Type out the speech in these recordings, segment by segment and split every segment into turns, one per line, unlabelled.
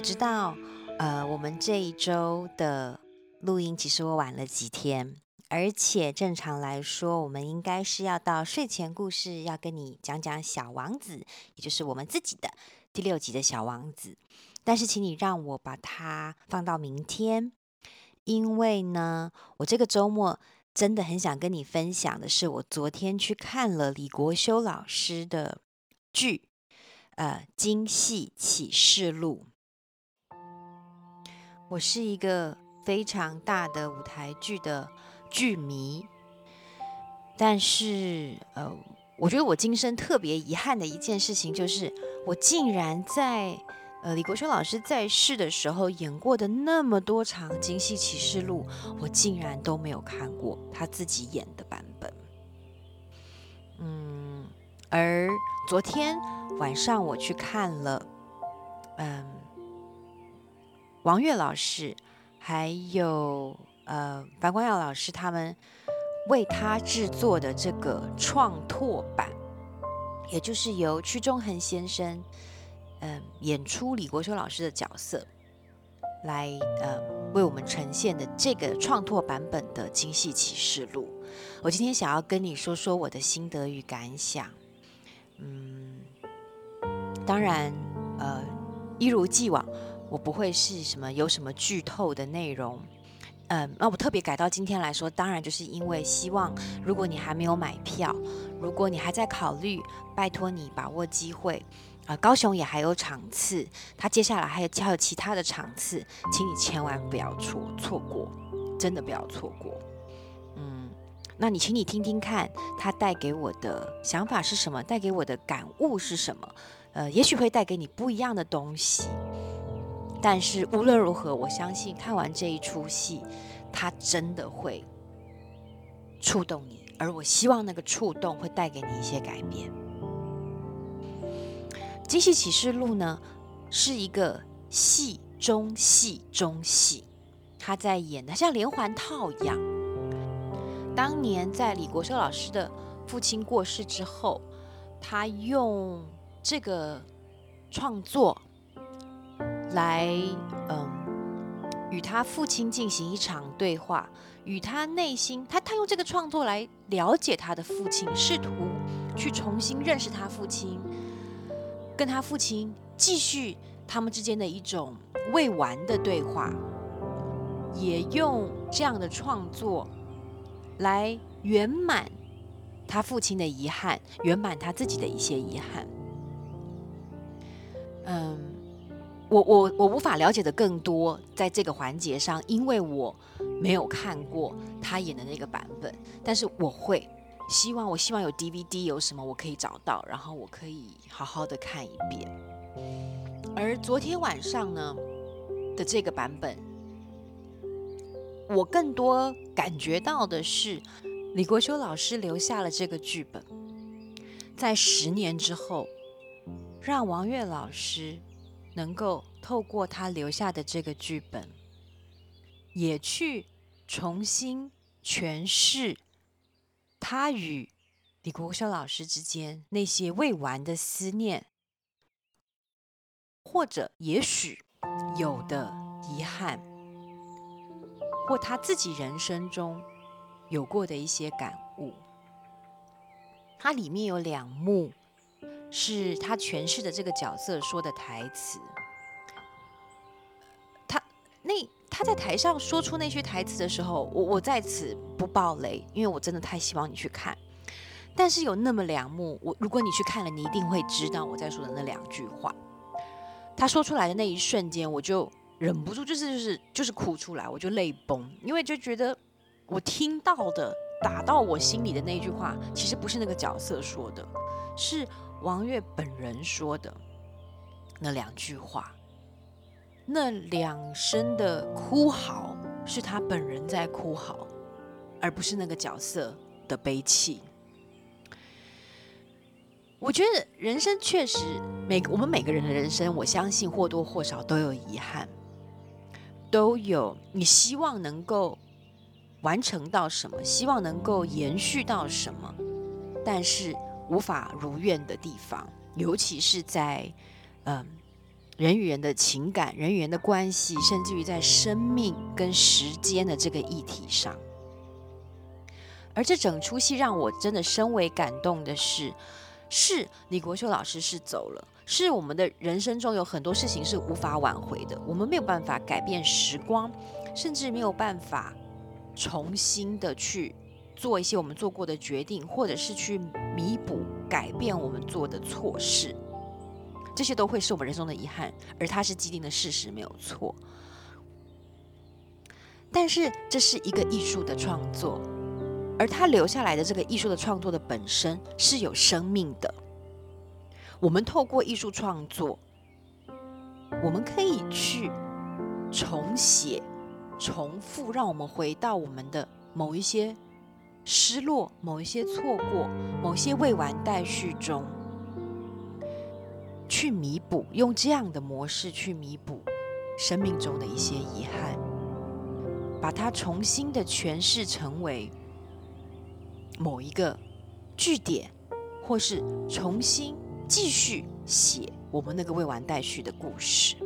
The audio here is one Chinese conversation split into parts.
我知道，呃，我们这一周的录音其实我晚了几天，而且正常来说，我们应该是要到睡前故事要跟你讲讲《小王子》，也就是我们自己的第六集的《小王子》。但是，请你让我把它放到明天，因为呢，我这个周末真的很想跟你分享的是，我昨天去看了李国修老师的剧。呃，《京戏启示录》，我是一个非常大的舞台剧的剧迷，但是呃，我觉得我今生特别遗憾的一件事情，就是我竟然在呃李国修老师在世的时候演过的那么多场《京戏启示录》，我竟然都没有看过他自己演的版本。嗯，而昨天。晚上我去看了，嗯，王岳老师还有呃樊光耀老师他们为他制作的这个创拓版，也就是由屈中恒先生嗯演出李国修老师的角色来呃为我们呈现的这个创拓版本的《京戏启示录》，我今天想要跟你说说我的心得与感想，嗯。当然，呃，一如既往，我不会是什么有什么剧透的内容。嗯、那我特别改到今天来说，当然就是因为希望，如果你还没有买票，如果你还在考虑，拜托你把握机会。啊、高雄也还有场次，他接下来还有还有其他的场次，请你千万不要错错过，真的不要错过。嗯，那你请你听听看，他带给我的想法是什么，带给我的感悟是什么？呃，也许会带给你不一样的东西，但是无论如何，我相信看完这一出戏，它真的会触动你，而我希望那个触动会带给你一些改变。《京戏启示录》呢，是一个戏中戏中戏，他在演的像连环套一样。当年在李国修老师的父亲过世之后，他用。这个创作来，嗯，与他父亲进行一场对话，与他内心，他他用这个创作来了解他的父亲，试图去重新认识他父亲，跟他父亲继续他们之间的一种未完的对话，也用这样的创作来圆满他父亲的遗憾，圆满他自己的一些遗憾。嗯，我我我无法了解的更多，在这个环节上，因为我没有看过他演的那个版本，但是我会希望，我希望有 DVD 有什么我可以找到，然后我可以好好的看一遍。而昨天晚上呢的这个版本，我更多感觉到的是李国修老师留下了这个剧本，在十年之后。让王岳老师能够透过他留下的这个剧本，也去重新诠释他与李国修老师之间那些未完的思念，或者也许有的遗憾，或他自己人生中有过的一些感悟。它里面有两幕。是他诠释的这个角色说的台词。他那他在台上说出那些台词的时候，我我在此不爆雷，因为我真的太希望你去看。但是有那么两幕，我如果你去看了，你一定会知道我在说的那两句话。他说出来的那一瞬间，我就忍不住，就是就是就是哭出来，我就泪崩，因为就觉得我听到的打到我心里的那句话，其实不是那个角色说的，是。王月本人说的那两句话，那两声的哭嚎是他本人在哭嚎，而不是那个角色的悲泣。我觉得人生确实每我们每个人的人生，我相信或多或少都有遗憾，都有你希望能够完成到什么，希望能够延续到什么，但是。无法如愿的地方，尤其是在嗯人与人的情感、人与人的关系，甚至于在生命跟时间的这个议题上。而这整出戏让我真的深为感动的是，是李国修老师是走了，是我们的人生中有很多事情是无法挽回的，我们没有办法改变时光，甚至没有办法重新的去做一些我们做过的决定，或者是去弥补、改变我们做的错事，这些都会是我们人生的遗憾，而它是既定的事实，没有错。但是这是一个艺术的创作。而他留下来的这个艺术的创作的本身是有生命的。我们透过艺术创作，我们可以去重写、重复，让我们回到我们的某一些失落、某一些错过、某些未完待续中，去弥补，用这样的模式去弥补生命中的一些遗憾，把它重新的诠释成为。某一个据点，或是重新继续写我们那个未完待续的故事。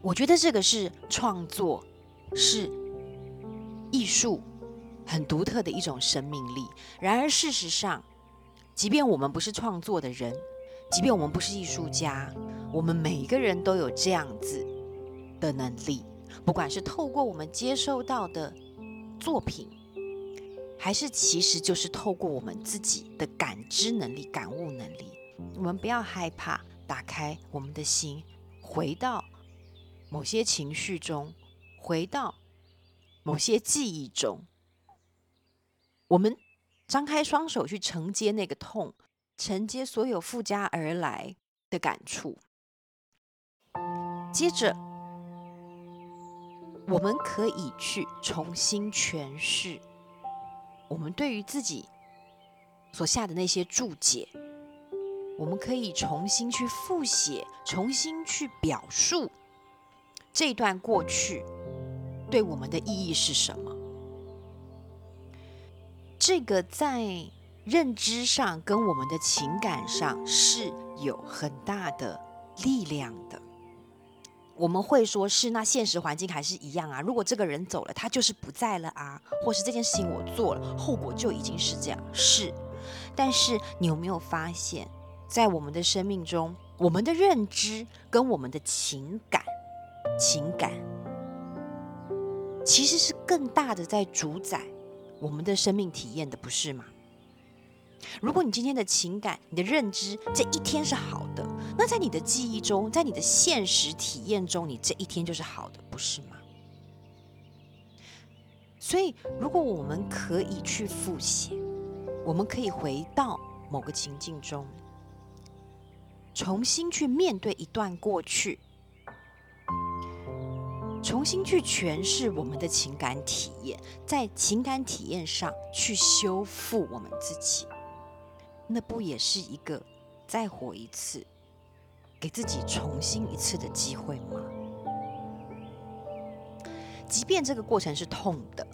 我觉得这个是创作，是艺术很独特的一种生命力。然而，事实上，即便我们不是创作的人，即便我们不是艺术家，我们每一个人都有这样子的能力，不管是透过我们接收到的作品。还是其实就是透过我们自己的感知能力、感悟能力，我们不要害怕，打开我们的心，回到某些情绪中，回到某些记忆中，我们张开双手去承接那个痛，承接所有附加而来的感触。接着，我们可以去重新诠释。我们对于自己所下的那些注解，我们可以重新去复写，重新去表述这段过去对我们的意义是什么。这个在认知上跟我们的情感上是有很大的力量的。我们会说是那现实环境还是一样啊？如果这个人走了，他就是不在了啊，或是这件事情我做了，后果就已经是这样。是，但是你有没有发现，在我们的生命中，我们的认知跟我们的情感，情感其实是更大的在主宰我们的生命体验的，不是吗？如果你今天的情感、你的认知这一天是好的，那在你的记忆中，在你的现实体验中，你这一天就是好的，不是吗？所以，如果我们可以去复写，我们可以回到某个情境中，重新去面对一段过去，重新去诠释我们的情感体验，在情感体验上去修复我们自己。那不也是一个再活一次，给自己重新一次的机会吗？即便这个过程是痛的，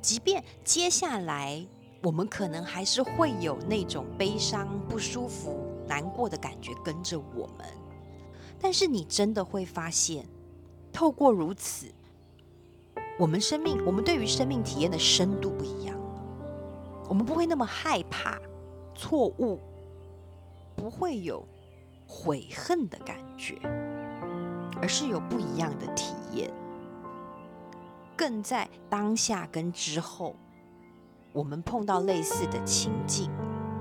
即便接下来我们可能还是会有那种悲伤、不舒服、难过的感觉跟着我们，但是你真的会发现，透过如此，我们生命，我们对于生命体验的深度不一样，我们不会那么害怕。错误不会有悔恨的感觉，而是有不一样的体验。更在当下跟之后，我们碰到类似的情境、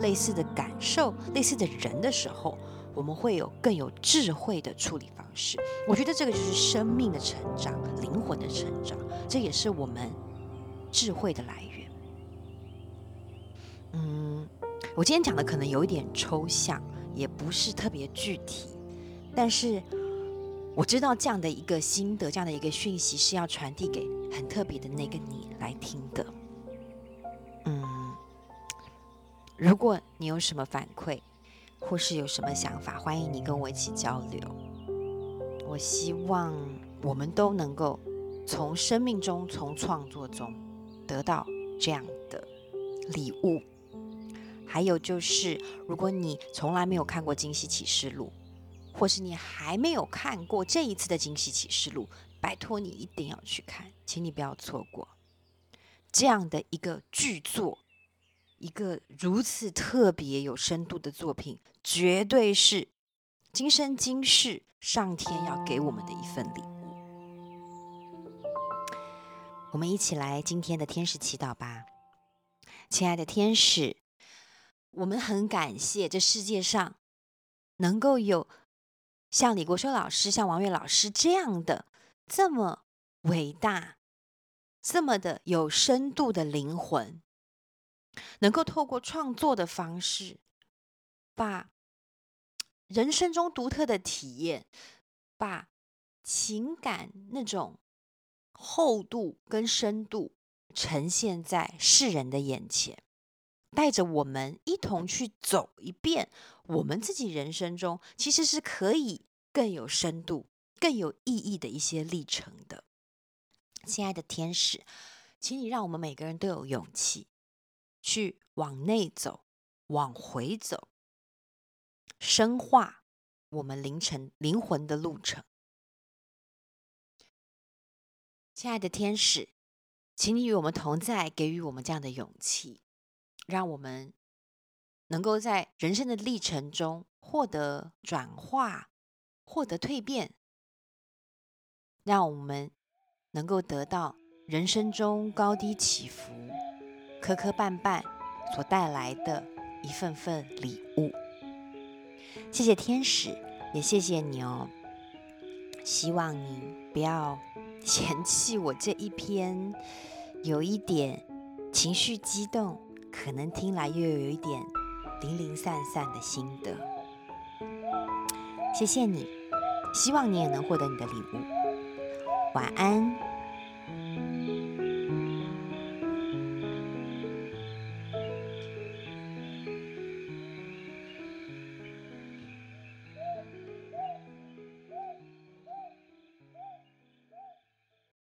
类似的感受、类似的人的时候，我们会有更有智慧的处理方式。我觉得这个就是生命的成长、灵魂的成长，这也是我们智慧的来源。嗯。我今天讲的可能有一点抽象，也不是特别具体，但是我知道这样的一个心得，这样的一个讯息是要传递给很特别的那个你来听的。如果你有什么反馈，或是有什么想法，欢迎你跟我一起交流。我希望我们都能够从生命中、从创作中得到这样的礼物。还有就是，如果你从来没有看过《惊喜启示录》，或是你还没有看过这一次的惊喜启示录，拜托你一定要去看，请你不要错过这样的一个巨作，一个如此特别有深度的作品，绝对是今生今世上天要给我们的一份礼物。我们一起来今天的天使祈祷吧，亲爱的天使，我们很感谢这世界上能够有像李国修老师、像王悦老师这样的这么伟大、这么的有深度的灵魂，能够透过创作的方式，把人生中独特的体验，把情感那种。厚度跟深度呈现在世人的眼前，带着我们一同去走一遍我们自己人生中其实是可以更有深度、更有意义的一些历程的。亲爱的天使，请你让我们每个人都有勇气去往内走、往回走，深化我们凌晨灵魂的路程。亲爱的天使，请你与我们同在，给予我们这样的勇气，让我们能够在人生的历程中获得转化，获得蜕变，让我们能够得到人生中高低起伏、磕磕绊绊所带来的一份份礼物。谢谢天使，也谢谢你哦。希望你不要。嫌弃我这一篇有一点情绪激动，可能听来又有一点零零散散的心得。谢谢你，希望你也能获得你的礼物。晚安。